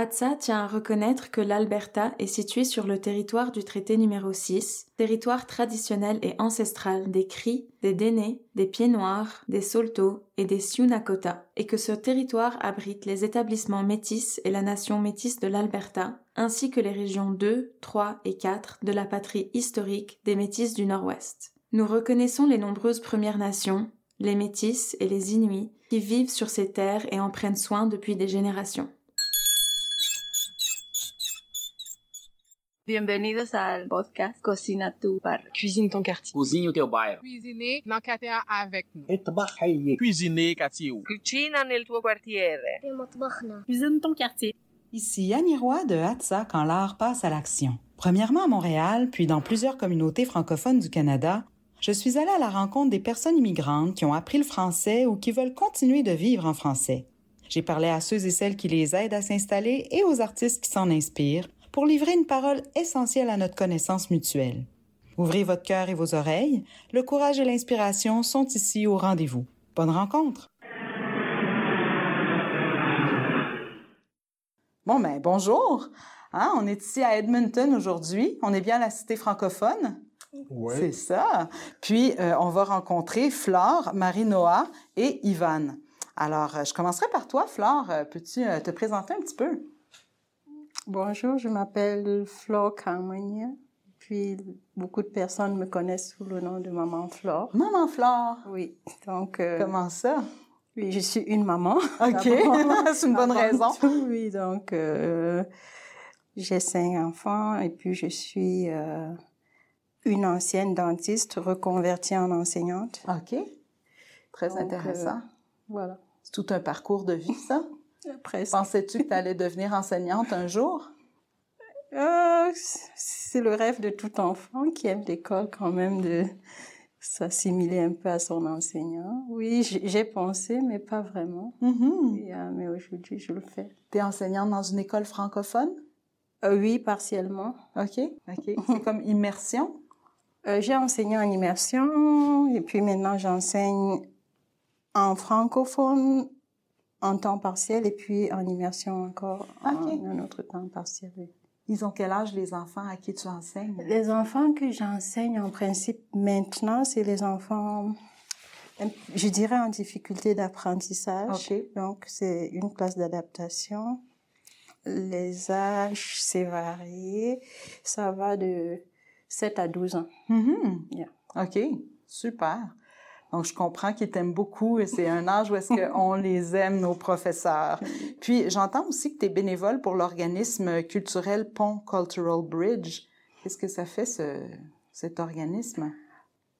ATSA tient à reconnaître que l'Alberta est située sur le territoire du traité numéro 6, territoire traditionnel et ancestral des Cris, des Dénés, des Pieds Noirs, des Saulteaux et des Sioux Nakota, et que ce territoire abrite les établissements métis et la nation métisse de l'Alberta, ainsi que les régions 2, 3 et 4 de la patrie historique des Métis du Nord-Ouest. Nous reconnaissons les nombreuses Premières Nations, les Métis et les Inuits qui vivent sur ces terres et en prennent soin depuis des générations. Bienvenidos al podcast Cocina tu bar. Cuisine ton quartier. Cozinhe o teu bairro. Cuisiner dans quartier avec nous. Cuisiner quartier. Cucina nel tuo quartiere. Cuisine ton quartier. Ici Annie Roy de Hatsa quand l'art passe à l'action. Premièrement à Montréal, puis dans plusieurs communautés francophones du Canada, je suis allée à la rencontre des personnes immigrantes qui ont appris le français ou qui veulent continuer de vivre en français. J'ai parlé à ceux et celles qui les aident à s'installer et aux artistes qui s'en inspirent pour livrer une parole essentielle à notre connaissance mutuelle. Ouvrez votre cœur et vos oreilles, le courage et l'inspiration sont ici au rendez-vous. Bonne rencontre! Bon, ben, bonjour! Hein, on est ici à Edmonton aujourd'hui. On est bien à la cité francophone. Oui. C'est ça. Puis, euh, on va rencontrer Flore, Marie-Noah et Ivan. Alors, euh, je commencerai par toi, Flore. Euh, Peux-tu te présenter un petit peu? Bonjour, je m'appelle Flore Carmagna. Puis beaucoup de personnes me connaissent sous le nom de Maman Flore. Maman Flore? Oui, donc euh, Comment ça? oui, je suis une maman. OK. C'est une bonne raison. tout, oui, donc euh, j'ai cinq enfants et puis je suis euh, une ancienne dentiste reconvertie en enseignante. OK. Très Donc, intéressant. Voilà. C'est tout un parcours de vie, ça? Presque. Pensais-tu que tu allais devenir enseignante un jour? Euh, c'est le rêve de tout enfant qui aime l'école quand même de s'assimiler un peu à son enseignant. Oui, j'ai pensé, mais pas vraiment. Mhm. Et, euh, mais aujourd'hui, je le fais. Tu es enseignante dans une école francophone? Euh, oui, partiellement. OK. OK. C'est comme immersion? J'ai enseigné en immersion et puis maintenant j'enseigne en francophone en temps partiel et puis en immersion encore Ok. en un autre temps partiel. oui. Ils ont quel âge les enfants? À qui tu enseignes? Les enfants que j'enseigne en principe maintenant, c'est les enfants, euh, je dirais en difficulté d'apprentissage. Donc c'est une classe d'adaptation. Les âges, c'est varié. Ça va de 7 à 12 ans. Yeah. OK. Super. Donc, je comprends qu'ils t'aiment beaucoup et c'est un âge où est-ce qu'on les aime, nos professeurs. Puis, j'entends aussi que tu es bénévole pour l'organisme culturel Pont Cultural Bridge. Qu'est-ce que ça fait, ce, cet organisme?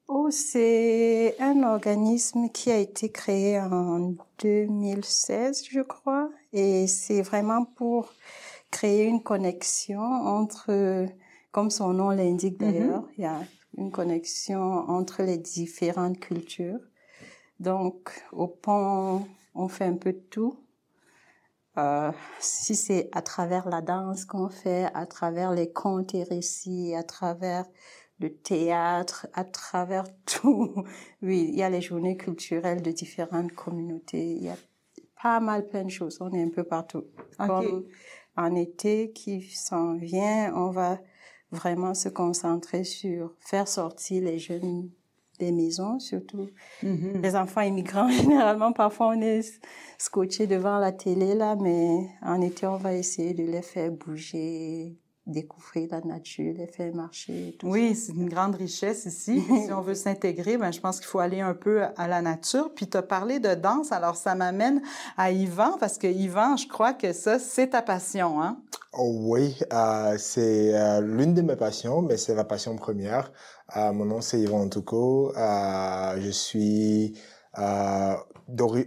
Oh, c'est un organisme qui a été créé en 2016, je crois, et c'est vraiment pour créer une connexion entre, comme son nom l'indique d'ailleurs, il y a une connexion entre les différentes cultures. Donc, au pont, on fait un peu de tout. Euh, si c'est à travers la danse qu'on fait, à travers les contes et récits, à travers le théâtre, à travers tout. Oui, il y a les journées culturelles de différentes communautés. Il y a pas mal plein de choses. On est un peu partout. OK. Comme en été qui s'en vient, on va vraiment se concentrer sur faire sortir les jeunes des maisons, surtout Mhm. les enfants immigrants. Généralement, parfois, on est scotché devant la télé, là, mais en été, on va essayer de les faire bouger, découvrir la nature, les faire marcher. Tout Oui, c'est une grande richesse ici. Si on veut s'intégrer, ben, je pense qu'il faut aller un peu à la nature. Puis tu as parlé de danse, alors ça m'amène à Yvan, parce que Yvan, je crois que ça, c'est ta passion, hein? Oh oui, euh, c'est euh, l'une de mes passions, mais c'est la passion première. Euh, mon nom c'est Yvan Touko. Euh, je suis euh,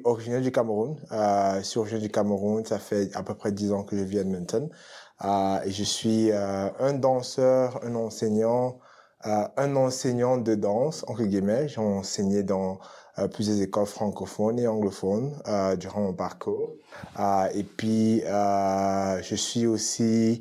originaire du Cameroun. Euh, je suis originaire du Cameroun. Ça fait à peu près dix ans que je vis à Edmonton. Et je suis euh, un danseur, un enseignant, euh, un enseignant de danse entre guillemets. J'ai enseigné dans euh, plusieurs écoles francophones et anglophones durant mon parcours. Euh, et puis, je suis aussi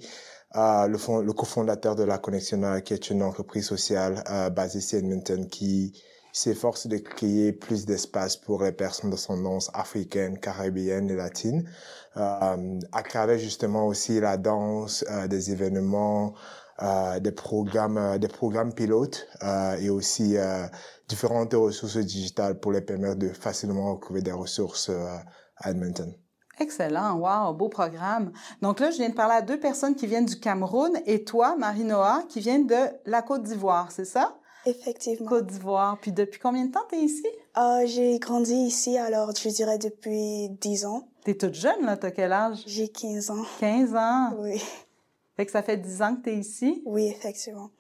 euh, le, fond- le cofondateur de La Connexion, qui est une entreprise sociale euh, basée ici à Edmonton qui s'efforce de créer plus d'espace pour les personnes d'ascendance africaine, caribéenne et latine, euh, à travers justement aussi la danse, euh, des événements, euh, des programmes, euh, des programmes pilotes euh, et aussi euh, différentes ressources digitales pour les permettre de facilement retrouver des ressources à Edmonton. Excellent, wow, beau programme. Donc là, je viens de parler à deux personnes qui viennent du Cameroun et toi, Marie-Noah, qui vient de la Côte d'Ivoire, c'est ça? Effectivement. Côte d'Ivoire. Puis depuis combien de temps t'es ici? Euh, j'ai grandi ici, alors je dirais depuis 10 ans. T'es toute jeune, là, t'as quel âge? J'ai 15 ans. 15 ans. Oui. Fait que ça fait 10 ans que t'es ici? Oui, effectivement.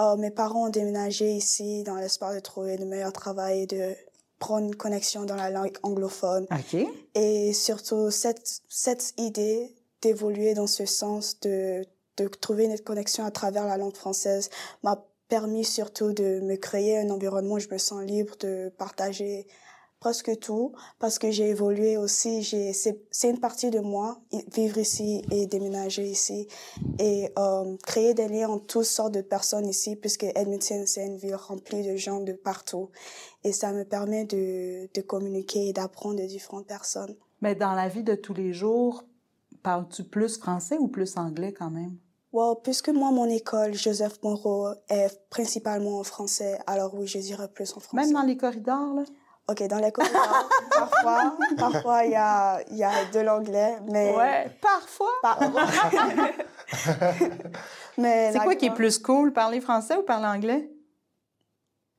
Euh, mes parents ont déménagé ici dans l'espoir de trouver le meilleur travail et de prendre une connexion dans la langue anglophone. OK. Et surtout, cette, cette idée d'évoluer dans ce sens, de, de trouver une connexion à travers la langue française m'a permis surtout de me créer un environnement où je me sens libre de partager presque tout parce que j'ai évolué aussi j'ai c'est une partie de moi vivre ici et déménager ici et euh, créer des liens entre toutes sortes de personnes ici puisque Edmonton c'est une ville remplie de gens de partout et ça me permet de de communiquer et d'apprendre de différentes personnes Mais dans la vie de tous les jours, parles-tu plus français ou plus anglais quand même? Well, puisque moi, mon école, Joseph Moreau, est principalement en français, alors oui, je dirais plus en français. Même dans les corridors, là? Ok, dans les corridors, parfois, parfois, il y a, y a de l'anglais, mais... Ouais, parfois. Par- mais C'est quoi qui est plus cool, parler français ou parler anglais?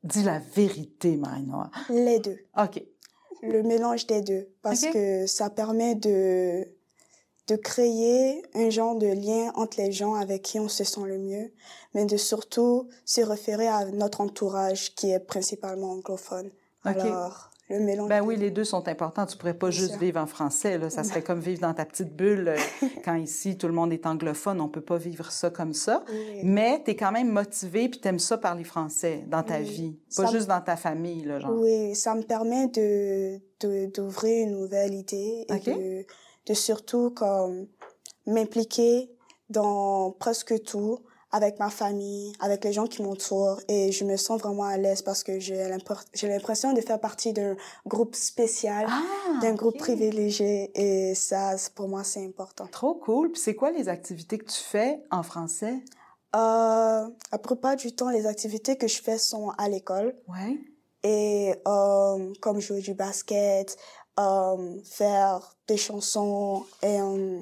Dis la vérité, Marie-Noire. Les deux. OK. Le mélange des deux. Parce que ça permet de, de créer un genre de lien entre les gens avec qui on se sent le mieux, mais de surtout se référer à notre entourage qui est principalement anglophone. Alors, le mélange. Ben oui, les deux sont importants. Tu pourrais pas Bien juste sûr. vivre en français. Là. Ça serait comme vivre dans ta petite bulle. euh, Quand ici, tout le monde est anglophone, on peut pas vivre ça comme ça. Oui. Mais tu es quand même motivé puis tu aimes ça parler français dans ta Oui. vie. Pas Ça- juste dans ta famille, là, genre. Oui, ça me permet de d'ouvrir une nouvelle idée et Ok. de, de surtout comme m'impliquer dans presque tout avec ma famille, avec les gens qui m'entourent et je me sens vraiment à l'aise parce que j'ai l'impression de faire partie d'un groupe spécial, Ah, d'un groupe privilégié et ça pour moi c'est important. Trop cool. Puis c'est quoi les activités que tu fais en français? Euh, la plupart du temps les activités que je fais sont à l'école. Ouais. et euh, comme jouer du basket, euh, faire des chansons et euh,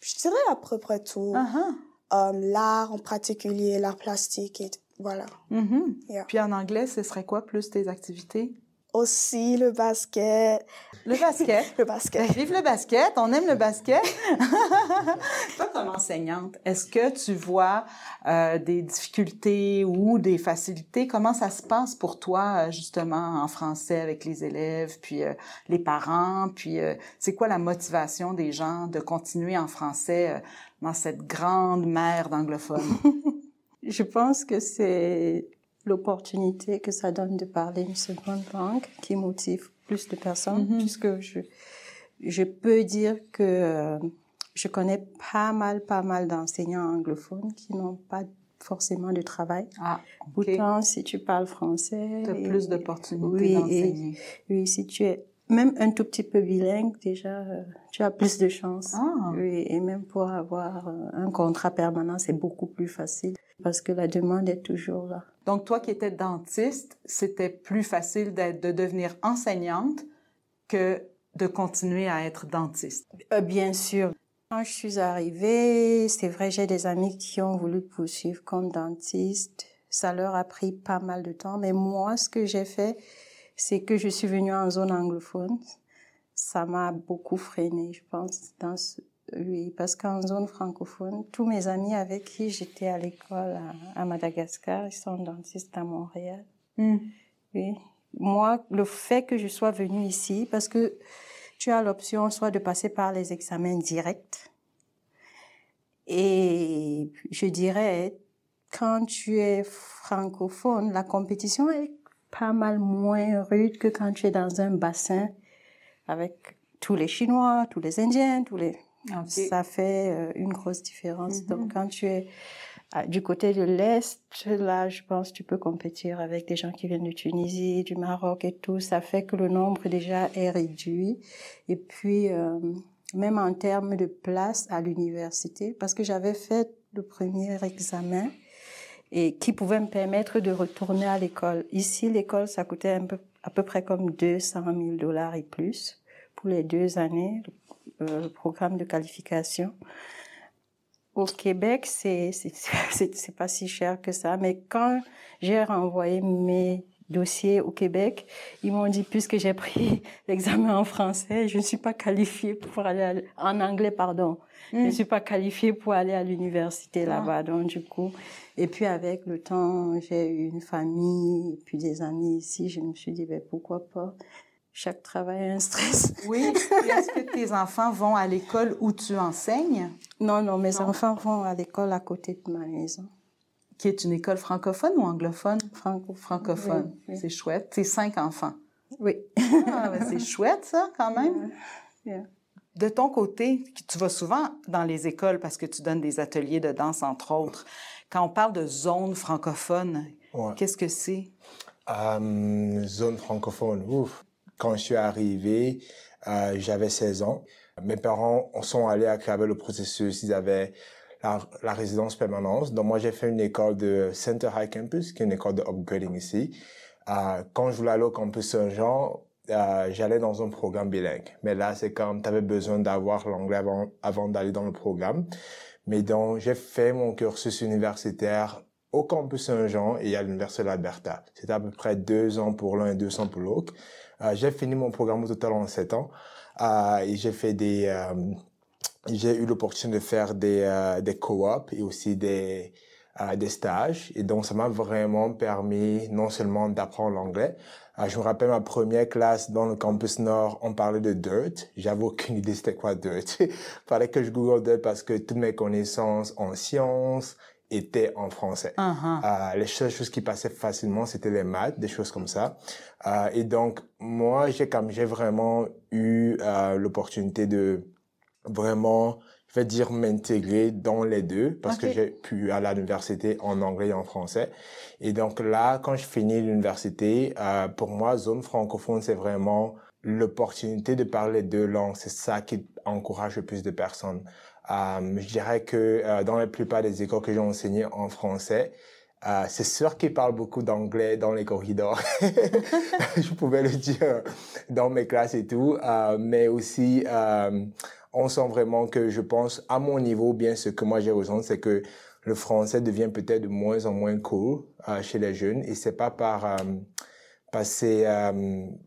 je dirais à peu près tout. Uh-huh. Euh, l'art en particulier, l'art plastique et voilà. Mhm. Yeah. Puis en anglais, ce serait quoi plus tes activités? Aussi le basket, Le basket. le Ben, basket. vive le basket, on aime le basket. Toi, comme enseignante, est-ce que tu vois euh, des difficultés ou des facilités? Comment ça se passe pour toi, euh, justement, en français avec les élèves, puis euh, les parents, puis euh, c'est quoi la motivation des gens de continuer en français euh, dans cette grande mer d'anglophones? Je pense que c'est l'opportunité que ça donne de parler une seconde langue qui motive plus de personnes, Mhm. puisque je, je peux dire que euh, je connais pas mal, pas mal d'enseignants anglophones qui n'ont pas forcément de travail. Ah. Pourtant, si tu parles français... Tu as et- plus d'opportunités Oui, d'enseigner. Oui, si tu es même un tout petit peu bilingue, déjà, euh, tu as plus de chances. Ah. Oui, et même pour avoir euh, un contrat permanent, c'est beaucoup plus facile parce que la demande est toujours là. Donc, toi qui étais dentiste, c'était plus facile de devenir enseignante que de continuer à être dentiste. Euh, bien sûr. Quand je suis arrivée, c'est vrai, j'ai des amis qui ont voulu poursuivre comme dentiste. Ça leur a pris pas mal de temps, mais moi, ce que j'ai fait, c'est que je suis venue en zone anglophone. Ça m'a beaucoup freiné, je pense, dans ce- oui, parce qu'en zone francophone, tous mes amis avec qui j'étais à l'école à, à Madagascar, ils sont dentistes à Montréal. Oui. Moi, le fait que je sois venue ici, parce que tu as l'option soit de passer par les examens directs, et je dirais, quand tu es francophone, la compétition est pas mal moins rude que quand tu es dans un bassin avec tous les Chinois, tous les Indiens, tous les... Ça fait euh, une grosse différence. Mhm. Donc, quand tu es Ah, du côté de l'Est, là, je pense que tu peux compétir avec des gens qui viennent de Tunisie, du Maroc et tout. Ça fait que le nombre déjà est réduit. Et puis, euh, même en termes de place à l'université, parce que j'avais fait le premier examen et qui pouvait me permettre de retourner à l'école. Ici, l'école, ça coûtait un peu, à peu près comme 200 000 dollars et plus pour les deux années, euh, programme de qualification. Au Québec, c'est c'est pas si cher que ça, mais quand j'ai renvoyé mes dossiers au Québec, ils m'ont dit puisque j'ai pris l'examen en français, je ne suis pas qualifiée pour aller en anglais pardon, je ne hmm. suis pas qualifiée pour aller à l'université ah. là-bas. Donc du coup, et puis avec le temps, j'ai eu une famille, et puis des amis ici, je me suis dit ben pourquoi pas chaque travail a un stress. Oui. Est-ce que tes enfants vont à l'école où tu enseignes? Non, non, mes enfants vont à l'école à côté de ma maison. Qui est une école francophone ou anglophone? Franco francophone. C'est chouette. C'est cinq enfants. Oui. Ah, ben, c'est chouette, ça, quand même. De ton côté, tu vas souvent dans les écoles parce que tu donnes des ateliers de danse, entre autres. Quand on parle de zone francophone, qu'est-ce que c'est? Euh, zone francophone, ouf quand je suis arrivé, euh, j'avais 16 ans. Mes parents sont allés à travers le processus. Ils avaient la, résidence permanente. Donc moi, j'ai fait une école de Center High Campus, qui est une école de upgrading ici. Euh, quand je voulais aller au campus Saint-Jean, euh, j'allais dans un programme bilingue. Mais là, c'est comme tu avais besoin d'avoir l'anglais avant, avant d'aller dans le programme. Mais donc, j'ai fait mon cursus universitaire au campus Saint-Jean et à l'Université de l'Alberta. C'était à peu près deux ans pour l'un et deux ans pour l'autre. Euh, j'ai fini mon programme au total en sept ans euh, et j'ai fait des, euh, j'ai eu l'opportunité de faire des, des co-op et aussi des, des stages. Et donc, ça m'a vraiment permis non seulement d'apprendre l'anglais. je me rappelle ma première classe dans le campus Nord, on parlait de dirt. J'avais aucune idée c'était quoi dirt. Fallait que je google dirt parce que toutes mes connaissances en sciences, était en français. Uh-huh. Euh, les seules choses qui passaient facilement, c'était les maths, des choses comme ça. Euh, et donc, moi, j'ai comme j'ai vraiment eu euh, l'opportunité de vraiment, je vais dire, m'intégrer dans les deux parce que j'ai pu aller à l'université en anglais et en français. Et donc là, quand je finis l'université, pour moi, zone francophone, c'est vraiment l'opportunité de parler deux langues. C'est ça qui encourage le plus de personnes. Euh, je dirais que euh, dans la plupart des écoles que j'ai enseignées en français, euh, c'est sûr qu'ils parlent beaucoup d'anglais dans les corridors. je pouvais le dire dans mes classes et tout, euh, mais aussi euh, on sent vraiment que je pense à mon niveau, bien ce que moi j'ai ressenti, c'est que le français devient peut-être de moins en moins cool chez les jeunes et c'est pas par passer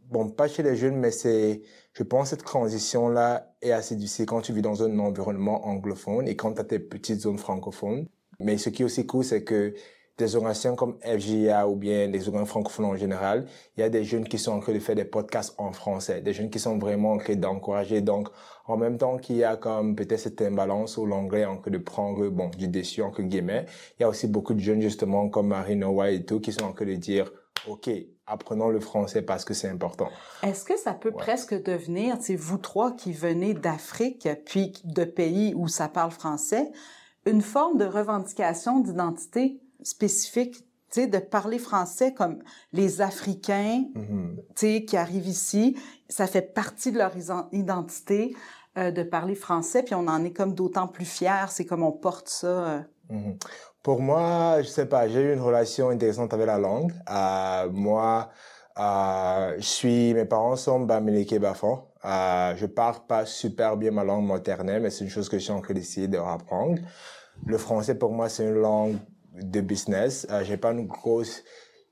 bon pas chez les jeunes mais c'est je pense que cette transition-là est assez difficile quand tu vis dans un environnement anglophone et quand tu as tes petites zones francophones. Mais ce qui est aussi cool, c'est que des organisations comme FGA ou bien des organisations francophones en général, il y a des jeunes qui sont en train de faire des podcasts en français, des jeunes qui sont vraiment en train d'encourager. Donc, en même temps qu'il y a comme peut-être cette imbalance où l'anglais est en train de prendre, bon, du déçu, entre guillemets, il y a aussi beaucoup de jeunes justement comme Marine Noah et tout qui sont en train de dire, OK, apprenons le français parce que c'est important. Est-ce que ça peut presque devenir, c'est vous trois qui venez d'Afrique, puis de pays où ça parle français, une forme de revendication d'identité spécifique, tu sais, de parler français comme les Africains, mm-hmm. tu sais, qui arrivent ici, ça fait partie de leur identité euh, de parler français, puis on en est comme d'autant plus fiers, c'est comme on porte ça. Euh. Mm-hmm. Pour moi, je sais pas, j'ai eu une relation intéressante avec la langue. Euh, moi, euh, je suis, mes parents sont Bamileke Bafon. Euh, je parle pas super bien ma langue maternelle, mais c'est une chose que je suis en train d'essayer de apprendre. Le français, pour moi, c'est une langue de business. Euh, j'ai pas une grosse,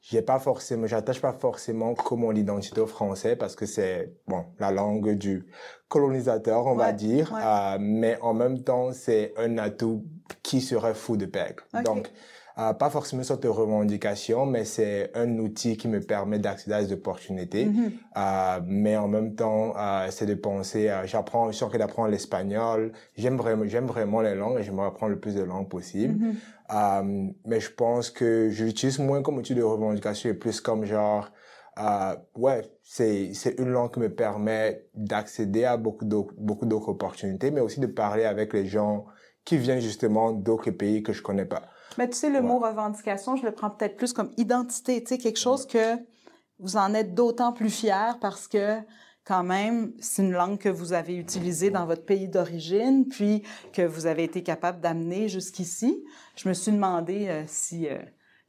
j'ai pas forcément, j'attache pas forcément comme mon identité au français parce que c'est bon la langue du colonisateur, on va dire, euh, mais en même temps c'est un atout qui serait fou de perdre. Donc euh, pas forcément une sorte de revendication, mais c'est un outil qui me permet d'accéder à des opportunités. Euh, mais en même temps, euh, c'est de penser, euh, j'apprends, je suis en train d'apprendre l'espagnol. J'aime vraiment, j'aime vraiment les langues et j'aimerais apprendre le plus de langues possible. Euh, mais je pense que je l'utilise moins comme outil de revendication et plus comme genre, euh, ouais, c'est c'est une langue qui me permet d'accéder à beaucoup d'autres beaucoup d'autres opportunités, mais aussi de parler avec les gens qui viennent justement d'autres pays que je connais pas. Mais tu sais, le Ouais. mot revendication, je le prends peut-être plus comme identité, tu sais, quelque chose que vous en êtes d'autant plus fier parce que quand même, c'est une langue que vous avez utilisée dans votre pays d'origine, puis que vous avez été capable d'amener jusqu'ici. Je me suis demandé euh, si euh,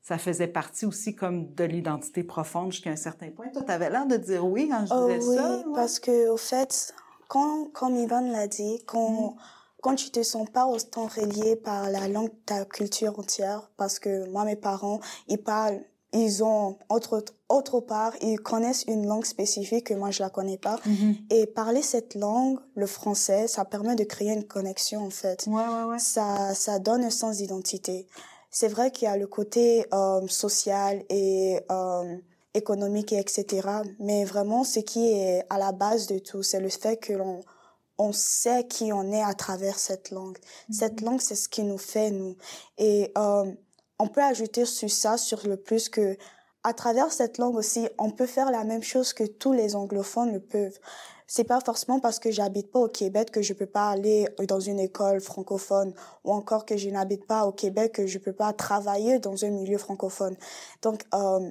ça faisait partie aussi comme de l'identité profonde jusqu'à un certain point. Toi, tu avais l'air de dire oui quand je Oh disais oui, ça. ouais. parce que au fait, quand, comme Ivan l'a dit, quand, quand tu te sens pas autant relié par la langue de ta culture entière, parce que moi, mes parents, ils parlent, ils ont, autre, autre part, ils connaissent une langue spécifique que moi, je la connais pas. Mhm. Et parler cette langue, le français, ça permet de créer une connexion, en fait. Ouais, ouais, ouais. Ça, ça donne un sens d'identité. C'est vrai qu'il y a le côté euh, social et euh, économique et etc. Mais vraiment, ce qui est à la base de tout, c'est le fait que l'on on sait qui on est à travers cette langue. Cette langue, c'est ce qui nous fait nous. Et euh, on peut ajouter sur ça, sur le plus que à travers cette langue aussi, on peut faire la même chose que tous les anglophones le peuvent. C'est pas forcément parce que j'habite pas au Québec que je peux pas aller dans une école francophone ou encore que je n'habite pas au Québec que je peux pas travailler dans un milieu francophone. Donc euh,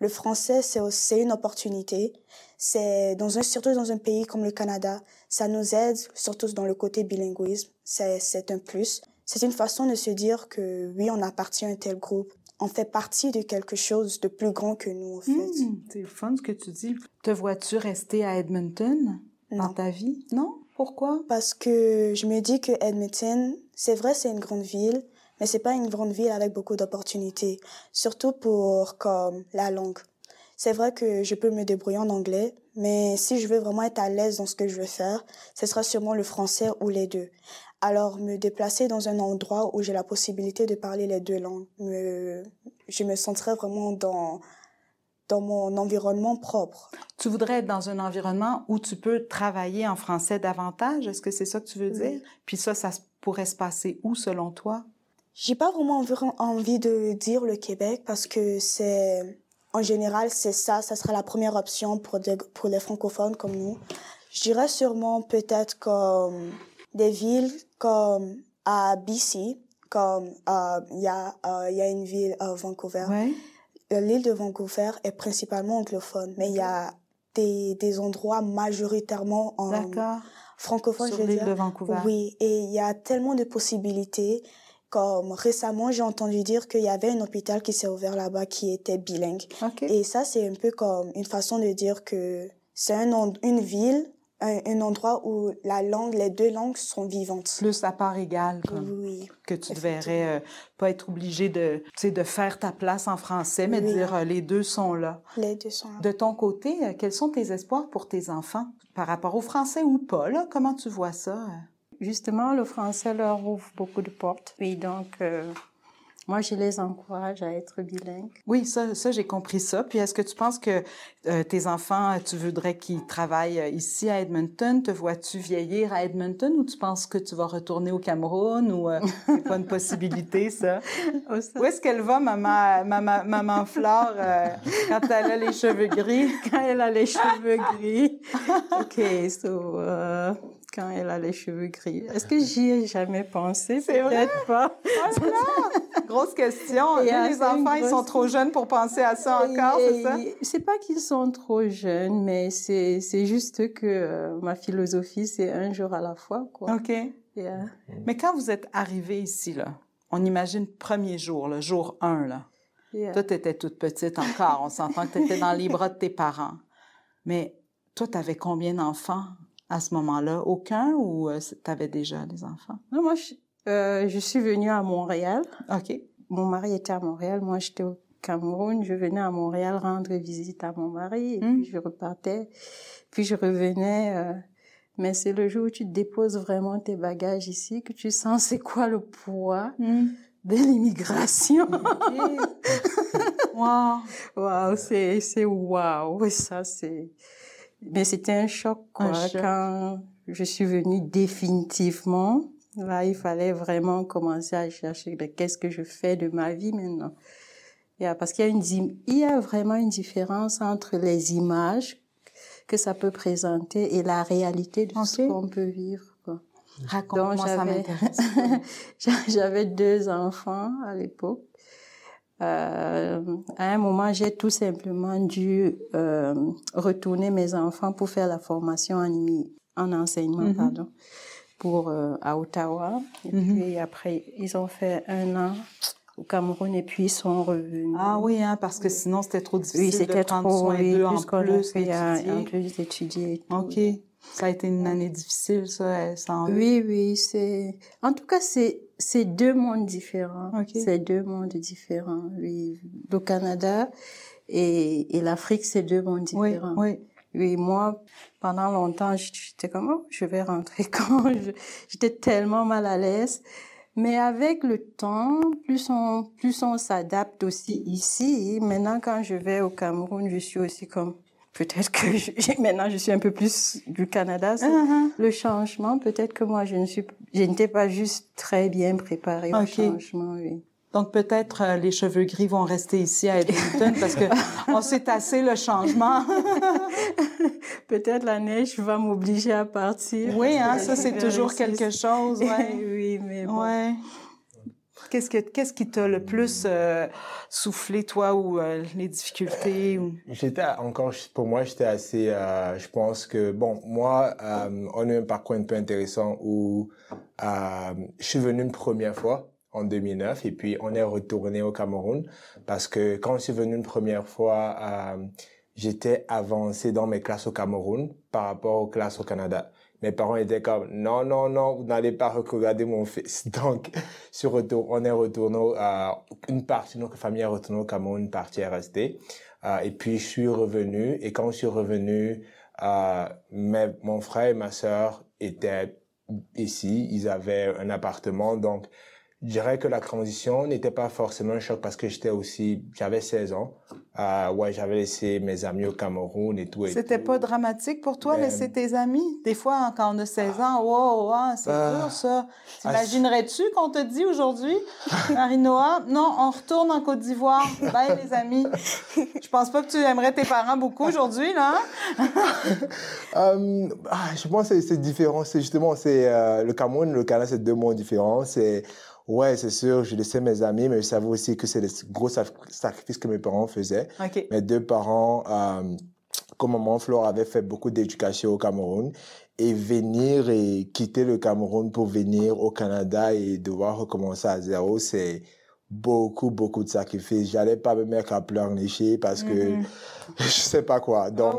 le français c'est aussi- c'est une opportunité. C'est dans un surtout dans un pays comme le Canada, ça nous aide surtout dans le côté bilinguisme. C'est un plus. C'est une façon de se dire que oui, on appartient à un tel groupe. On fait partie de quelque chose de plus grand que nous, en fait. Hmm, c'est fun ce que tu dis. Te vois-tu rester à Edmonton dans ta vie? Non? Pourquoi? Parce que je me dis que Edmonton, c'est vrai, c'est une grande ville, mais c'est pas une grande ville avec beaucoup d'opportunités, surtout pour comme la langue. C'est vrai que je peux me débrouiller en anglais, mais si je veux vraiment être à l'aise dans ce que je veux faire, ce sera sûrement le français ou les deux. Alors me déplacer dans un endroit où j'ai la possibilité de parler les deux langues, me, je me sentirais vraiment dans dans mon environnement propre. Tu voudrais être dans un environnement où tu peux travailler en français davantage? Est-ce que c'est ça que tu veux Oui. dire? Puis ça, ça pourrait se passer où selon toi? J'ai pas vraiment envi- envie de dire le Québec parce que c'est, en général, c'est ça, ça sera la première option pour des, pour les francophones comme nous. Je dirais sûrement peut-être comme des villes comme à BC, comme euh, il y a euh, il y a une ville à Vancouver. Ouais. Euh, L'île de Vancouver est principalement anglophone, mais il y a des, des endroits majoritairement en D'accord. francophone, Sur je veux l'île dire. de Vancouver. Oui, et il y a tellement de possibilités. Comme récemment, j'ai entendu dire qu'il y avait un hôpital qui s'est ouvert là-bas qui était bilingue. Et ça, c'est un peu comme une façon de dire que c'est un, une ville, un, un endroit où la langue, les deux langues sont vivantes. Plus à part égale, comme Oui. que tu effectivement. devrais euh, pas être obligé de, de faire ta place en français, mais de dire euh, les deux sont là. Les deux sont là. De ton côté, euh, quels sont tes espoirs pour tes enfants par rapport au français ou pas? Là? Comment tu vois ça? Justement, le français leur ouvre beaucoup de portes. Oui, donc, euh, moi, je les encourage à être bilingues. Oui, ça, ça j'ai compris ça. Puis est-ce que tu penses que euh, tes enfants, tu voudrais qu'ils travaillent euh, ici à Edmonton? Te vois-tu vieillir à Edmonton ou tu penses que tu vas retourner au Cameroun ou euh, c'est pas une possibilité, ça? Où est-ce qu'elle va, maman, maman, maman Flore, quand elle a les cheveux gris? Quand elle a les cheveux gris. OK, so, quand elle a les cheveux gris. Est-ce que j'y ai jamais pensé? C'est vrai? Pas. Grosse question. Et, les enfants, ils sont trop jeunes pour penser à ça encore, c'est ça? C'est pas qu'ils sont trop jeunes, mais c'est c'est juste que euh, ma philosophie, c'est un jour à la fois, quoi. OK. Yeah. Mais quand vous êtes arrivé ici, là, on imagine premier jour, le jour 1, là. Yeah. Toi, tu étais toute petite encore. On s'entend que tu étais dans les bras de tes parents. Mais toi, tu avais combien d'enfants? À ce moment-là? Aucun ou tu avais déjà des enfants? Non, moi, je, euh, je suis venue à Montréal. OK. Mon mari était à Montréal, moi j'étais au Cameroun. Je venais à Montréal rendre visite à mon mari et Mm. puis je repartais. Puis je revenais. euh, mais c'est le jour où tu déposes vraiment tes bagages ici que tu sens c'est quoi le poids de l'immigration. Wow. Waouh, c'est c'est waouh, Oui, ça c'est. Mais c'était un choc quoi Un choc. quand je suis venue définitivement. Là, il fallait vraiment commencer à chercher ben, qu'est-ce que je fais de ma vie maintenant. Yeah, parce qu'il y a une il y a vraiment une différence entre les images que ça peut présenter et la réalité de ce qu'on peut vivre. Raconte-moi, ça m'intéresse. j'avais deux enfants à l'époque. Euh, à un moment, j'ai tout simplement dû euh, retourner mes enfants pour faire la formation en, en enseignement, mm-hmm. pardon, pour euh, à Ottawa. Et mm-hmm. puis après, ils ont fait un an au Cameroun et puis ils sont revenus. Ah oui, hein, parce que sinon c'était trop difficile oui, c'était de prendre trop, soin d'eux en plus, en plus d'étudier. Ok. Ça a été une année difficile, ça, sans Oui, oui, c'est. En tout cas, c'est c'est deux mondes différents. C'est deux mondes différents. Oui, le Canada et, et l'Afrique, c'est deux mondes différents. Oui, oui. Oui, moi, pendant longtemps, j'étais comme, oh, je vais rentrer quand J'étais tellement mal à l'aise. Mais avec le temps, plus on, plus on s'adapte aussi ici. Maintenant, quand je vais au Cameroun, je suis aussi comme, peut-être que je, maintenant je suis un peu plus du Canada. Uh-huh. Le changement, peut-être que moi, je ne suis, je n'étais pas juste très bien préparée au changement, oui. Donc peut-être euh, les cheveux gris vont rester ici à Edmonton parce que on s'est tassé le changement. peut-être la neige va m'obliger à partir. Oui, hein, ça c'est toujours quelque chose. Ouais. oui, mais bon. Ouais. Qu'est-ce que qu'est-ce qui t'a le plus euh, soufflé toi ou euh, les difficultés J'étais encore pour moi j'étais assez euh, je pense que bon moi on a un parcours un peu intéressant où je suis venu une première fois en 2009 et puis on est retourné au Cameroun parce que quand je suis venu une première fois, j'étais avancé dans mes classes au Cameroun par rapport aux classes au Canada. Mes parents étaient comme non non non vous n'allez pas regarder mon fils. Donc sur retour on est retourné euh, une partie de notre famille est retournée au Cameroun une partie est restée. Euh, et puis je suis revenu. Et quand je suis revenu euh, mes, mon frère et ma sœur étaient ici. Ils avaient un appartement. Donc je dirais que la transition n'était pas forcément un choc parce que j'étais aussi, j'avais 16 ans. Euh, ouais, j'avais laissé mes amis au Cameroun et tout. C'était pas dramatique pour toi, laisser tes amis? Des fois, quand on a 16 ans, wow, wow c'est euh, dur ça. Ah, T'imaginerais-tu qu'on te dit aujourd'hui, Marie-Noah, non, on retourne en Côte d'Ivoire. Bye les amis. Je pense pas que tu aimerais tes parents beaucoup aujourd'hui, là. euh, je pense que c'est différent. C'est justement, c'est euh, le Cameroun, le Canada, c'est deux mondes différents. C'est Ouais, c'est sûr, je laissais mes amis, mais je savais aussi que c'est des gros sacrifices que mes parents faisaient. Mes deux parents, euh, comme maman Flore avait fait beaucoup d'éducation au Cameroun, et venir et quitter le Cameroun pour venir au Canada et devoir recommencer à zéro, c'est beaucoup, beaucoup de sacrifices. J'allais pas me mettre à pleurnicher parce que mm-hmm. je sais pas quoi. Donc,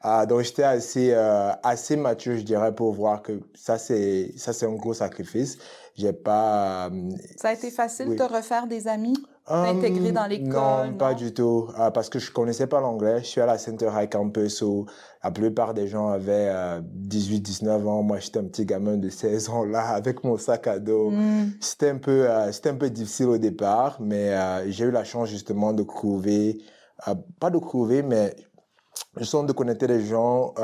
ah, donc j'étais assez, euh, assez mature, je dirais, pour voir que ça, c'est, ça, c'est un gros sacrifice. J'ai pas. Euh, ça a été facile de refaire des amis, d'intégrer dans l'école? Non, pas du tout, euh, parce que je connaissais pas l'anglais. Je suis à la Center High Campus où la plupart des gens avaient 18, euh, 19 ans. Moi, j'étais un petit gamin de 16 ans là, avec mon sac à dos. Hmm. C'était un peu, c'était un peu difficile au départ, mais j'ai eu la chance justement de trouver, pas de trouver, mais je sens de connaître les gens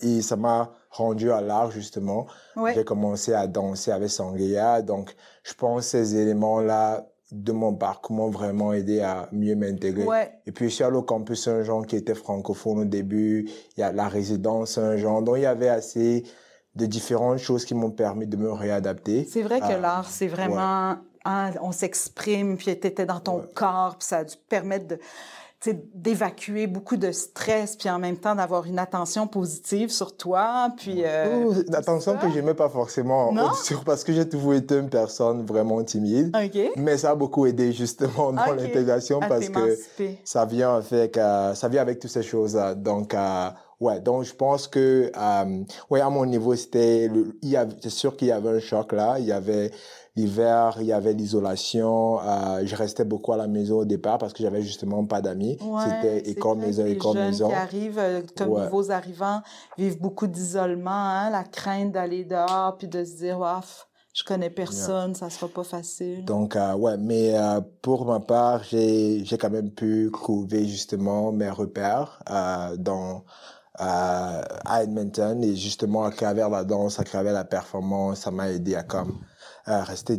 et ça m'a rendu à l'art justement. J'ai commencé à danser avec Sangria, donc je pense que ces éléments-là de mon parcours m'ont vraiment aidé à mieux m'intégrer. Et puis allé au campus Saint-Jean qui était francophone au début, il y a la résidence Saint-Jean, donc il y avait assez de différentes choses qui m'ont permis de me réadapter. C'est vrai que ah, l'art, c'est vraiment, hein, on s'exprime, puis tu étais dans ton corps, puis ça a dû permettre de d'évacuer beaucoup de stress, puis en même temps d'avoir une attention positive sur toi, puis... Euh, attention que j'aimais pas forcément, sur, parce que j'ai toujours été une personne vraiment timide. Mais ça a beaucoup aidé justement dans l'intégration parce que ça vient avec, euh, ça vient avec toutes ces choses-là. Donc, euh, ouais, donc je pense que, euh, ouais, à mon niveau, c'était, c'est sûr qu'il y avait un choc là, il y avait L'hiver, il y avait l'isolation. Euh, je restais beaucoup à la maison au départ parce que j'avais justement pas d'amis. C'était école, maison, école, les maison. qui arrivent, euh, comme nouveaux arrivants, vivent beaucoup d'isolement, hein, la crainte d'aller dehors puis de se dire, waf, je connais personne, ça sera pas facile. Donc, euh, ouais, mais euh, pour ma part, j'ai, j'ai quand même pu trouver justement mes repères euh, dans à Edmonton et justement à travers la danse, à travers la performance, ça m'a aidé à comme rester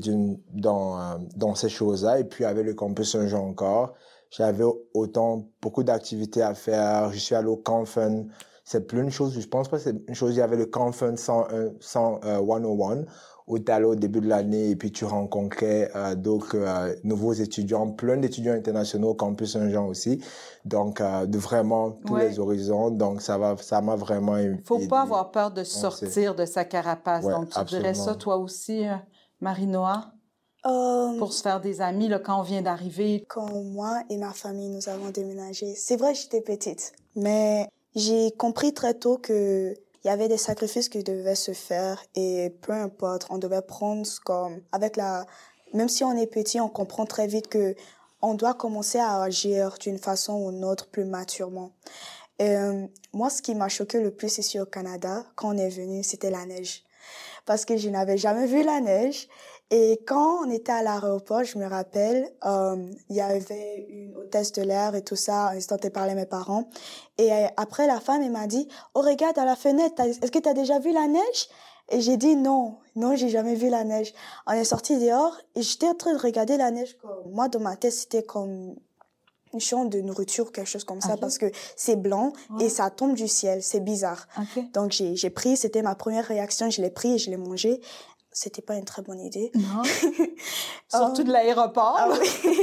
dans, euh, dans ces choses-là. Et puis, avec le campus Saint-Jean encore, j'avais autant, beaucoup d'activités à faire. Je suis allé au Canfun. c'est plus une chose, je pense pas que c'est une chose, il y avait le Conference 101, 101, où tu allais au début de l'année et puis tu rencontrais euh, d'autres euh, nouveaux étudiants, plein d'étudiants internationaux, campus Saint-Jean aussi. Donc, euh, de vraiment tous Ouais. les horizons. Donc, ça va, ça m'a vraiment aidé. faut pas avoir peur de sortir de sa carapace. Ouais, Donc, tu dirais ça, toi aussi, euh, Marie-Noa, Euh, pour se faire des amis là, quand on vient d'arriver. quand moi et ma famille nous avons déménagé, c'est vrai que j'étais petite, mais j'ai compris très tôt que il y avait des sacrifices qui devaient se faire et peu importe, on devait prendre comme avec la même si on est petit, on comprend très vite que on doit commencer à agir d'une façon ou d'une autre plus maturement. Et, euh, moi, ce qui m'a choqué le plus ici au Canada, quand on est venu, c'était la neige. Parce que je n'avais jamais vu la neige. Et quand on était à l'aéroport, je me rappelle, euh, il y avait une hôtesse de l'air et tout ça, parler à mes parents. Et euh, après, la femme, elle m'a dit, oh, regarde à la fenêtre, est-ce que tu as déjà vu la neige? Et j'ai dit non, non, j'ai jamais vu la neige. On est sorti dehors et j'étais en train de regarder la neige moi, dans ma tête, c'était comme une chambre de nourriture ou quelque chose comme ça parce que c'est blanc et ça tombe du ciel, c'est bizarre. Donc j'ai pris, c'était ma première réaction, je l'ai pris et je l'ai mangé. C'était pas une très bonne idée. Non. Surtout de l'aéroport. Ah oui.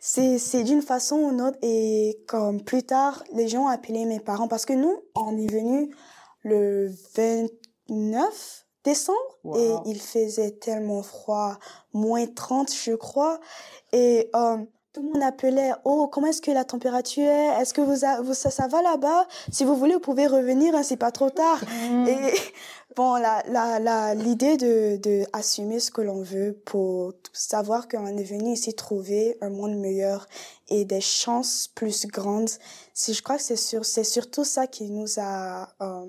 c'est d'une façon ou d'une autre et comme plus tard les gens ont appelé mes parents parce que nous on est venu le 29 décembre Wow. et il faisait tellement froid, moins 30 je crois et euh, tout le monde appelait oh comment est-ce que la température est? Est-ce que vous, a- vous ça, ça va là-bas? Si vous voulez vous pouvez revenir hein, c'est pas trop tard Mm. et bon, la, la, la, l'idée de, de assumer ce que l'on veut pour savoir qu'on est venu ici trouver un monde meilleur et des chances plus grandes, c'est, je crois que c'est sur, c'est surtout ça qui nous a euh,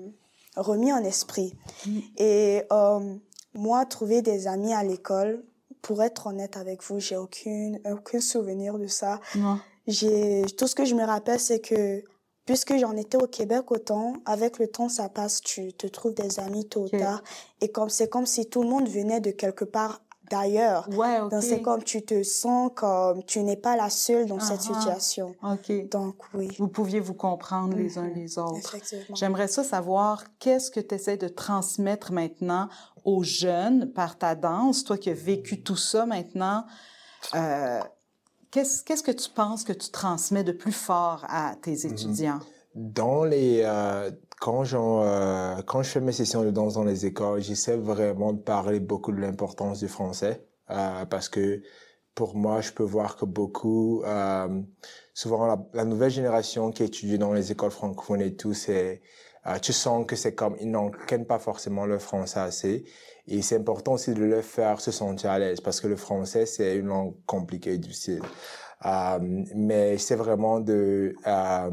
remis en esprit. Mm. Et euh, moi, trouver des amis à l'école, pour être honnête avec vous, j'ai aucune, aucun souvenir de ça Non. j'ai tout ce que je me rappelle c'est que puisque j'en étais au Québec autant avec le temps ça passe tu te trouves des amis tôt ou tard et comme c'est comme si tout le monde venait de quelque part d'ailleurs Ouais, donc c'est comme tu te sens comme tu n'es pas la seule dans cette ah. situation OK. donc oui Vous pouviez vous comprendre les uns Mhm. les autres. J'aimerais ça savoir qu'est-ce que tu essaies de transmettre maintenant aux jeunes par ta danse, toi qui as vécu tout ça maintenant. euh, qu'est-ce, qu'est-ce que tu penses que tu transmets de plus fort à tes étudiants? Dans les, euh, quand, euh, quand je fais mes sessions de danse dans les écoles, j'essaie vraiment de parler beaucoup de l'importance du français parce que pour moi, je peux voir que beaucoup, souvent la, la nouvelle génération qui étudie dans les écoles francophones et tout, c'est, tu sens que c'est comme ils n'entraînent pas forcément le français assez. Et c'est important aussi de le faire se sentir à l'aise parce que le français, c'est une langue compliquée et difficile. Euh, mais c'est vraiment de, euh,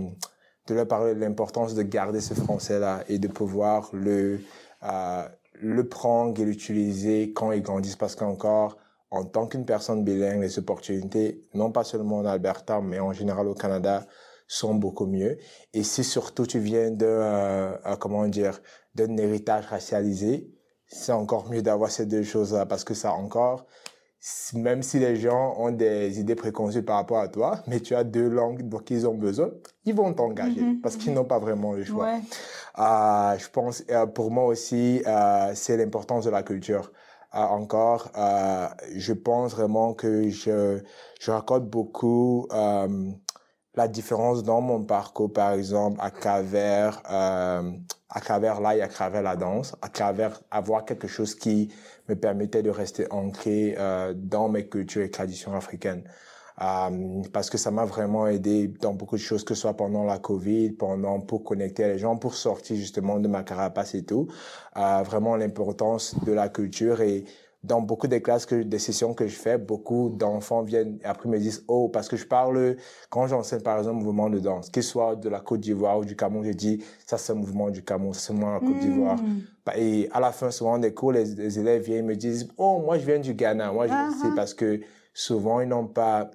de leur parler de l'importance de garder ce français-là et de pouvoir le prendre et l'utiliser quand ils grandissent parce qu'encore, en tant qu'une personne bilingue, les opportunités, non pas seulement en Alberta, mais en général au Canada, sont beaucoup mieux. Et si surtout tu viens de, euh, euh, comment dire, d'un héritage racialisé, c'est encore mieux d'avoir ces deux choses-là parce que ça encore, même si les gens ont des idées préconçues par rapport à toi, mais tu as deux langues dont ils ont besoin, ils vont t'engager Mhm, parce qu'ils n'ont pas vraiment le choix. Ouais. Euh, je pense, euh, pour moi aussi, euh, c'est l'importance de la culture. Encore, je pense vraiment que je, je raccorde beaucoup la différence dans mon parcours, par exemple, à travers, euh, à travers l'art et à travers la danse, à travers avoir quelque chose qui me permettait de rester ancré euh, dans mes cultures et traditions africaines. Euh, parce que ça m'a vraiment aidé dans beaucoup de choses, que ce soit pendant la COVID, pendant pour connecter les gens, pour sortir justement de ma carapace et tout. Euh, vraiment l'importance de la culture et dans beaucoup des classes que, des sessions que je fais, beaucoup d'enfants viennent et après me disent, oh, parce que je parle, quand j'enseigne par exemple mouvement de danse, qu'il soit de la Côte d'Ivoire ou du Cameroun, je dis, ça c'est un mouvement du Cameroun, c'est de la Côte d'Ivoire. Mm. Et à la fin, souvent des cours, les, les élèves viennent me disent, oh, moi je viens du Ghana, moi je c'est ah. parce que souvent ils n'ont pas,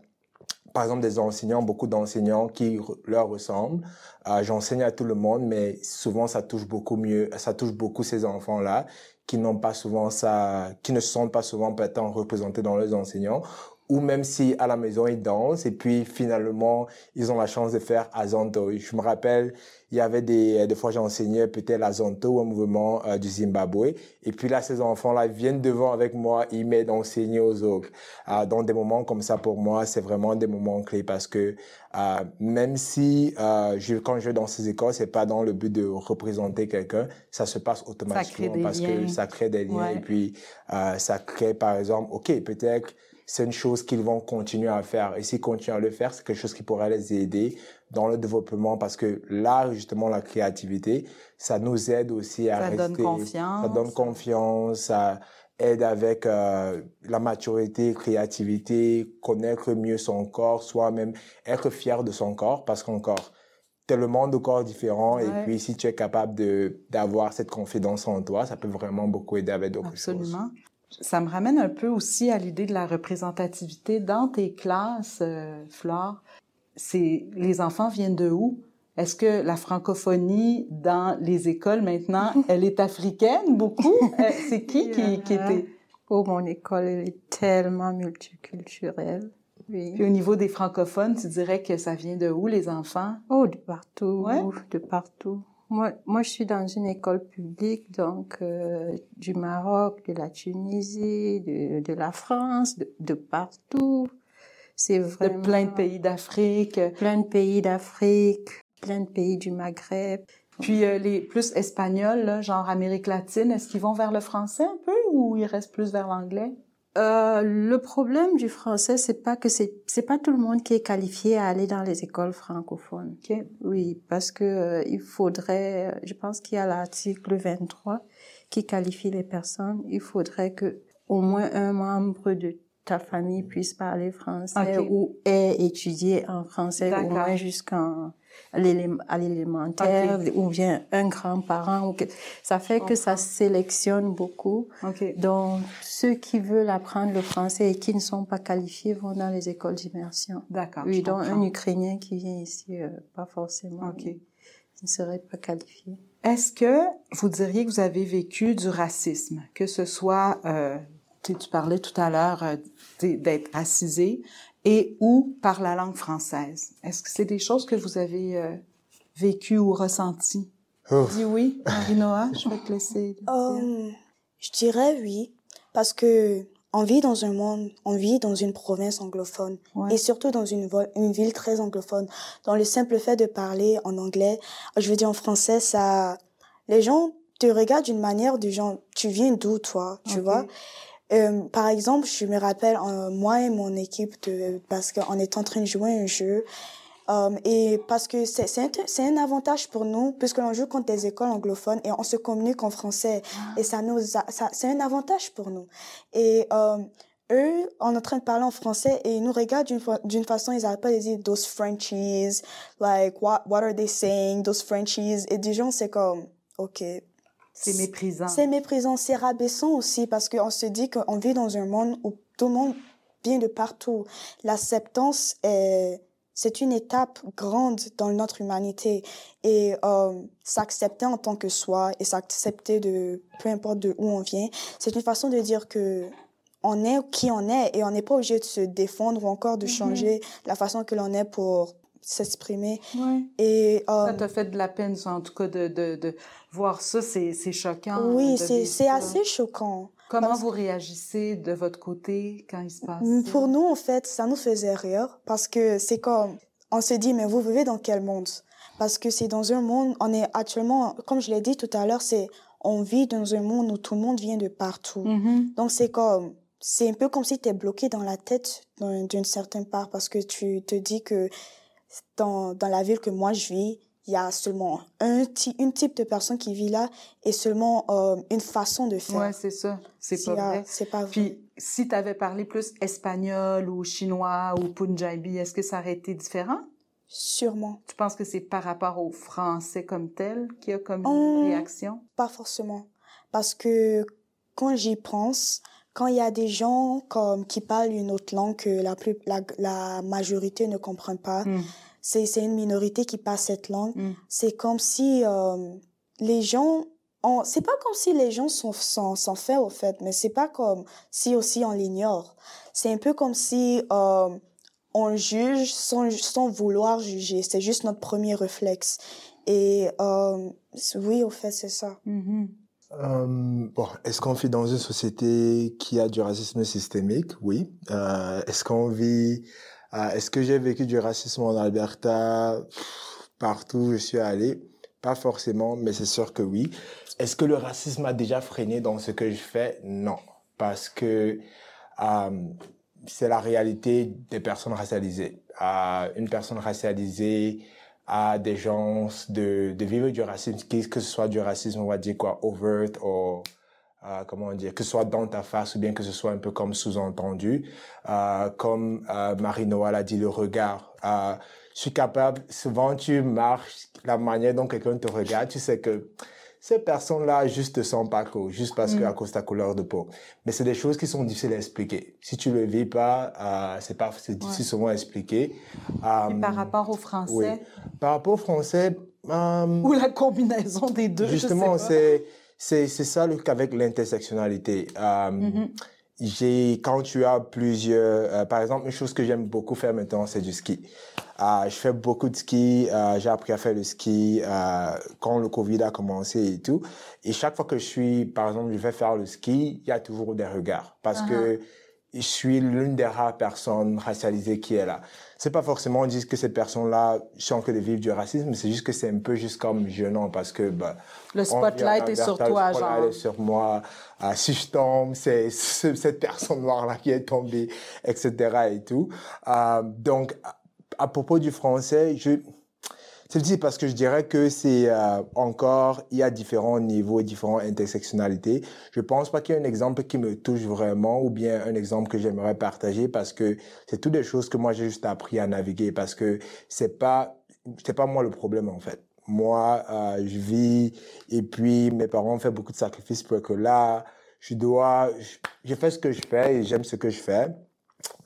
par exemple des enseignants, beaucoup d'enseignants qui leur ressemblent. Euh, J'enseigne à tout le monde, mais souvent ça touche beaucoup mieux, ça touche beaucoup ces enfants-là qui n'ont pas souvent ça, qui ne sentent pas souvent peut-être représentés dans leurs enseignants, ou même si à la maison ils dansent et puis finalement ils ont la chance de faire Azonto. Je me rappelle, il y avait des, des fois j'enseignais peut-être Azonto un mouvement euh, du Zimbabwe et puis là ces enfants-là viennent devant avec moi, ils m'aident d'enseigner aux autres. Euh, dans des moments comme ça pour moi c'est vraiment des moments clés parce que euh, même si euh, je, quand je vais dans ces écoles c'est pas dans le but de représenter quelqu'un, ça se passe automatiquement parce que ça crée des liens et puis euh, ça crée par exemple, ok peut-être c'est une chose qu'ils vont continuer à faire. Et s'ils continuent à le faire, c'est quelque chose qui pourrait les aider dans le développement parce que là, justement, la créativité, ça nous aide aussi à ça rester. Donne confiance. Ça donne confiance. Ça aide avec euh, la maturité, créativité, connaître mieux son corps, soi-même, être fier de son corps parce qu'encore, tellement de corps différents ouais. et puis si tu es capable de d'avoir cette confidence en toi, ça peut vraiment beaucoup aider avec d'autres choses. Absolument. Ça me ramène un peu aussi à l'idée de la représentativité dans tes classes, euh, Flore. C'est les enfants viennent de où? Est-ce que la francophonie dans les écoles maintenant, elle est africaine beaucoup? C'est qui qui, qui était? Oh, mon école elle est tellement multiculturelle. Oui. Puis au niveau des francophones, tu dirais que ça vient de où les enfants? Oh, de partout, ouais? de partout. Moi, moi, je suis dans une école publique, donc euh, du Maroc, de la Tunisie, de, de la France, de, de partout. C'est vraiment... De plein de pays d'Afrique. Plein de pays d'Afrique, plein de pays du Maghreb. Puis euh, les plus espagnols, là, genre Amérique latine, est-ce qu'ils vont vers le français un peu ou ils restent plus vers l'anglais? Euh, le problème du français, c'est pas que c'est c'est pas tout le monde qui est qualifié à aller dans les écoles francophones. Okay. Oui, parce que euh, il faudrait, je pense qu'il y a l'article 23 qui qualifie les personnes. Il faudrait que au moins un membre de ta famille puisse parler français okay. ou ait étudié en français au moins jusqu'en à l'élémentaire okay. ou bien un grand-parent. Ça fait que ça sélectionne beaucoup. Okay. Donc, ceux qui veulent apprendre le français et qui ne sont pas qualifiés vont dans les écoles d'immersion. D'accord. Oui, donc un Ukrainien qui vient ici, euh, pas forcément. OK. Il ne serait pas qualifié. Est-ce que vous diriez que vous avez vécu du racisme, que ce soit, euh, tu, tu parlais tout à l'heure euh, d'être racisé, et ou par la langue française. Est-ce que c'est des choses que vous avez euh, vécues ou ressenties? Oh. Dis oui, Marie-Noah, je vais te laisser. Um, je dirais oui, parce que on vit dans un monde, on vit dans une province anglophone ouais. et surtout dans une, une ville très anglophone. Dans le simple fait de parler en anglais, je veux dire en français, ça, les gens te regardent d'une manière du genre, tu viens d'où toi, tu okay. vois? Euh, par exemple, je me rappelle, euh, moi et mon équipe, de, parce qu'on est en train de jouer un jeu, euh, et parce que c'est c'est un, un avantage pour nous, puisque l'on joue contre des écoles anglophones et on se communique en français, ah. et ça nous, ça, c'est un avantage pour nous. Et eux, on est en train de parler en français et ils nous regardent d'une d'une façon, ils n'arrêtent pas de dire those Frenchies, like what what are they saying, those Frenchies, et des gens c'est comme, ok, c'est méprisant. C'est méprisant, c'est rabaissant aussi parce qu'on se dit qu'on vit dans un monde où tout le monde vient de partout. L'acceptance est, c'est une étape grande dans notre humanité et euh, s'accepter en tant que soi et s'accepter de peu importe de où on vient, c'est une façon de dire que on est qui on est et on n'est pas obligé de se défendre ou encore de changer mm -hmm. la façon que l'on est pour s'exprimer. Ouais. Et euh, ça t'a fait de la peine, en tout cas, de, de, de voir ça, c'est choquant. Oui, c'est assez choquant. Comment parce... vous réagissez de votre côté quand il se passe Pour nous, en fait, ça nous faisait rire parce que c'est comme, on se dit, mais vous vivez dans quel monde? Parce que c'est dans un monde, on est actuellement, comme je l'ai dit tout à l'heure, c'est, on vit dans un monde où tout le monde vient de partout. Mm -hmm. Donc c'est comme, c'est un peu comme si tu es bloqué dans la tête d'une certaine part parce que tu te dis que dans, dans la ville que moi je vis, il y a seulement un une type de personne qui vit là et seulement euh, une façon de faire. Ouais, c'est ça. C'est pas vrai. C'est pas vrai. Puis, si tu avais parlé plus espagnol ou chinois ou punjabi, est-ce que ça aurait été différent? Sûrement. Tu penses que c'est par rapport au français comme tel qu'il y a comme hum, une réaction? Pas forcément. Parce que quand j'y pense, quand il y a des gens comme qui parlent une autre langue que la plus la, la majorité ne comprend pas, mm. c'est c'est une minorité qui parle cette langue. Mm. C'est comme si euh, les gens on, c'est pas comme si les gens sont, sont, sont faits au fait, mais c'est pas comme si aussi on l'ignore. C'est un peu comme si euh, on juge sans, sans vouloir juger. C'est juste notre premier réflexe. Et euh, oui, au fait, c'est ça. Mhm. Euh, bon, est-ce qu'on vit dans une société qui a du racisme systémique? Oui. Euh, est-ce qu'on vit, euh, est-ce que j'ai vécu du racisme en Alberta? Partout où je suis allé? Pas forcément, mais c'est sûr que oui. Est-ce que le racisme a déjà freiné dans ce que je fais? Non. Parce que, euh, c'est la réalité des personnes racialisées. Euh, une personne racialisée a des chances de, de vivre du racisme, que ce soit du racisme, on va dire quoi, overt ou euh, comment dire, que ce soit dans ta face ou bien que ce soit un peu comme sous-entendu. Euh, comme euh, Marie-Noël a dit, le regard. Euh, je suis capable, souvent tu marches, la manière dont quelqu'un te regarde, tu sais que ces personnes-là juste pas cool, juste parce que Mm. à cause de ta couleur de peau. Mais c'est des choses qui sont difficiles à expliquer. Si tu le vis pas, euh, c'est pas, c'est difficile souvent à expliquer. Et Euh, par rapport au français? oui. Par rapport au français, euh, ou la combinaison des deux, justement, c'est c'est c'est ça le cas avec l'intersectionnalité. Euh, Mhm. J'ai quand tu as plusieurs, euh, par exemple, une chose que j'aime beaucoup faire maintenant, c'est du ski. Euh, je fais beaucoup de ski. euh, J'ai appris à faire le ski euh, quand le Covid a commencé et tout. Et chaque fois que je suis, par exemple, je vais faire le ski, il y a toujours des regards parce que je suis l'une des rares personnes racialisées qui est là. C'est pas forcément dire que ces personnes-là sont que de vivre du racisme, c'est juste que c'est un peu juste comme gênant parce que bah, Le spotlight est sur toi, le spotlight genre. est sur moi. Ah, si je tombe, c'est cette personne noire-là qui est tombée, etc. et tout. Euh, donc, à, à propos du français, je c'est difficile parce que je dirais que c'est euh, encore, il y a différents niveaux, différentes intersectionnalités. Je pense pas qu'il y ait un exemple qui me touche vraiment ou bien un exemple que j'aimerais partager parce que c'est toutes des choses que moi j'ai juste appris à naviguer parce que c'est pas, c'est pas moi le problème en fait. Moi, euh, je vis et puis mes parents ont fait beaucoup de sacrifices pour que là, je dois, je, je fais ce que je fais et j'aime ce que je fais.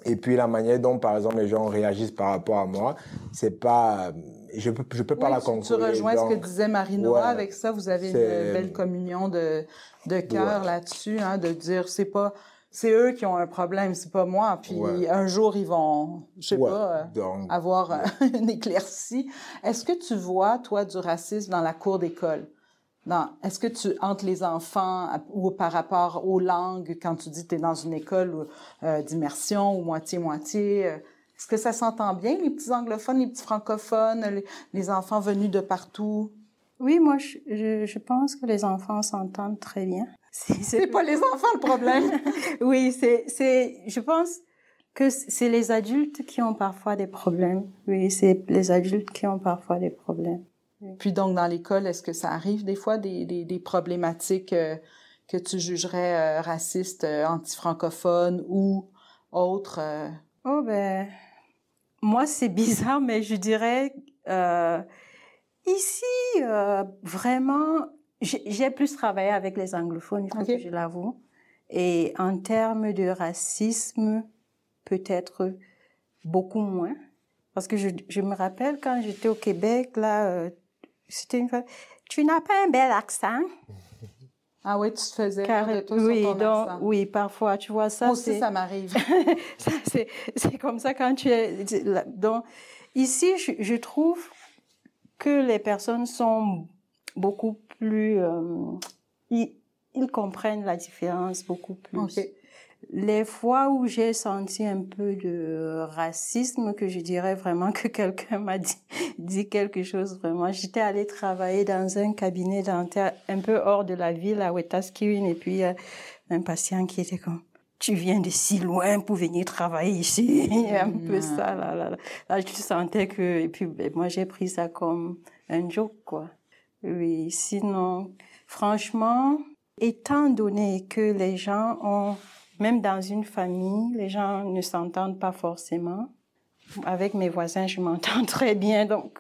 Et puis la manière dont, par exemple, les gens réagissent par rapport à moi, c'est pas, je peux, je peux pas la tu- concourir. Tu rejoins ce que disait Marie-Noa. ouais, Avec ça, vous avez une belle communion de, de cœur Ouais. là-dessus, hein, de dire c'est pas c'est eux qui ont un problème, c'est pas moi. Puis Ouais. un jour ils vont, je sais pas, euh, donc, avoir euh, une éclaircie. Est-ce que tu vois toi du racisme dans la cour d'école? Est-ce que tu, entre les enfants ou par rapport aux langues, quand tu dis que tu es dans une école euh, d'immersion ou moitié-moitié, est-ce que ça s'entend bien, les petits anglophones, les petits francophones, les, les enfants venus de partout? Oui, moi, je, je, je pense que les enfants s'entendent très bien. C'est pas les enfants le problème. Oui, c'est, c'est, je pense que c'est les adultes qui ont parfois des problèmes. Oui, c'est les adultes qui ont parfois des problèmes. Puis donc, dans l'école, est-ce que ça arrive des fois des, des, des problématiques euh, que tu jugerais euh, racistes, euh, anti-francophones ou autres? euh? Oh ben, moi c'est bizarre, mais je dirais euh, ici euh, vraiment, j'ai plus travaillé avec les anglophones, je l'avoue. Et en termes de racisme, peut-être beaucoup moins, parce que je, je me rappelle quand j'étais au Québec là, euh, c'était une fois. Tu n'as pas un bel accent. Ah oui, tu te faisais Car, de toi oui, sur ton donc, accent. oui, parfois, tu vois ça. Moi aussi, ça m'arrive. c'est, comme ça quand tu es. Donc, ici, je, je trouve que les personnes sont beaucoup plus. euh, ils, ils comprennent la différence beaucoup plus. Les fois où j'ai senti un peu de racisme, que je dirais vraiment que quelqu'un m'a dit, dit quelque chose vraiment. J'étais allée travailler dans un cabinet dentaire un peu hors de la ville à Wetaskiwin et puis euh, un patient qui était comme tu viens de si loin pour venir travailler ici. un peu ça, là, là, là. Là, je sentais que, et puis, ben, moi, j'ai pris ça comme un joke, quoi. Oui, sinon, franchement, étant donné que les gens ont, même dans une famille, les gens ne s'entendent pas forcément. Avec mes voisins, je m'entends très bien, donc.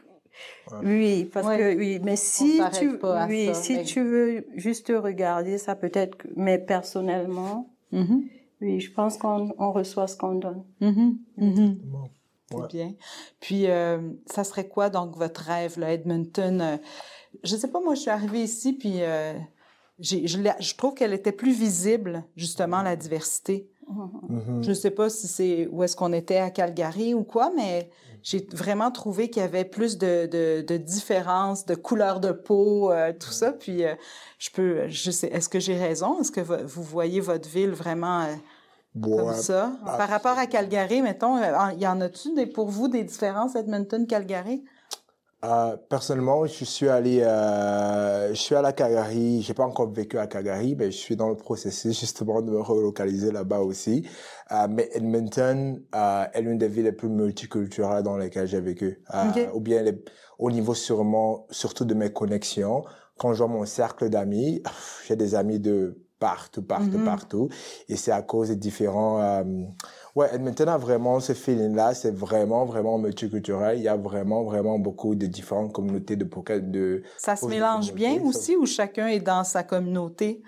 Oui, parce Ouais. que oui, mais si tu, oui, ça, si mais- tu veux juste regarder ça, peut-être, mais personnellement, Mhm. oui, je pense qu'on on reçoit ce qu'on donne. Mhm. C'est Ouais. bien. Puis, euh, ça serait quoi, donc, votre rêve, là, Edmonton? euh, je sais pas, moi, je suis arrivée ici, puis euh, je, trouve qu'elle était plus visible, justement, la diversité. Mhm. Je ne sais pas si c'est où est-ce qu'on était à Calgary ou quoi, mais j'ai vraiment trouvé qu'il y avait plus de, de, de différences, de couleur de peau, euh, tout ça. Puis euh, je peux, je sais, est-ce que j'ai raison? Est-ce que vo- vous voyez votre ville vraiment euh, comme ça? Par rapport à Calgary, mettons, euh, y en a-tu des, pour vous des différences Edmonton-Calgary? Euh, personnellement, je suis allé, euh, je suis allé à Calgary. J'ai pas encore vécu à Calgary, mais je suis dans le processus justement de me relocaliser là-bas aussi. Euh, mais Edmonton euh, est l'une des villes les plus multiculturelles dans lesquelles j'ai vécu. Euh, Ok. Ou bien les- au niveau sûrement, surtout de mes connexions. Quand je vois mon cercle d'amis, j'ai des amis de partout, partout, Mhm. partout. Et c'est à cause des différents... Ouais, Edmonton a vraiment ce feeling-là. C'est vraiment, vraiment multiculturel. Il y a vraiment, vraiment beaucoup de différentes communautés de pocket. De... Ça se mélange bien aussi ou chacun est dans sa communauté?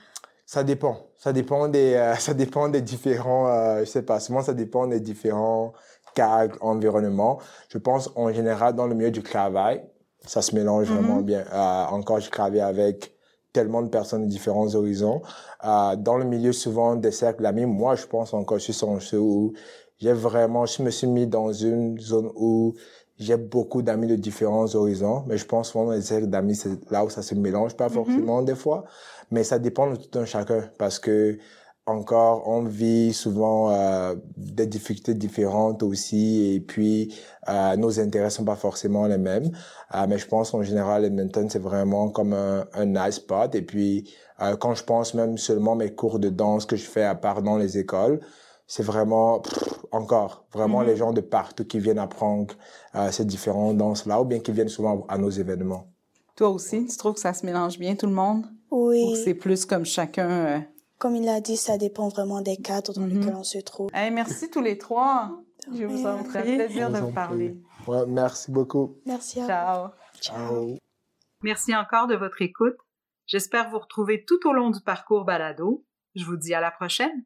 Ça dépend. Ça dépend des, euh, ça dépend des différents, euh, je sais pas, souvent ça dépend des différents cadres, environnements. Je pense en général dans le milieu du travail, ça se mélange vraiment Mhm. bien. Euh, encore, je travaille avec tellement de personnes de différents horizons. Euh, dans le milieu souvent des cercles d'amis, moi je pense encore, je suis chanceux où j'ai vraiment, je me suis mis dans une zone où j'ai beaucoup d'amis de différents horizons, mais je pense souvent dans les cercles d'amis, c'est là où ça se mélange, pas Mhm. forcément des fois, mais ça dépend de tout un chacun parce que encore on vit souvent euh, des difficultés différentes aussi et puis euh, nos intérêts sont pas forcément les mêmes Euh, mais je pense en général Edmonton c'est vraiment comme un, un nice spot et puis euh, quand je pense même seulement mes cours de danse que je fais à part dans les écoles c'est vraiment pff, encore vraiment Mhm. les gens de partout qui viennent apprendre euh, ces différentes danses là ou bien qui viennent souvent à nos événements Toi aussi, tu trouves que ça se mélange bien, tout le monde? Ou Oui, que c'est plus comme chacun... comme il l'a dit, ça dépend vraiment des cadres dans Mhm. lesquels on se trouve. Hey, merci tous les trois. Je vous en prie. C'est un plaisir de vous parler. ouais, merci beaucoup Merci à vous. Ciao. ciao Merci encore de votre écoute. J'espère vous retrouver tout au long du parcours balado. Je vous dis à la prochaine.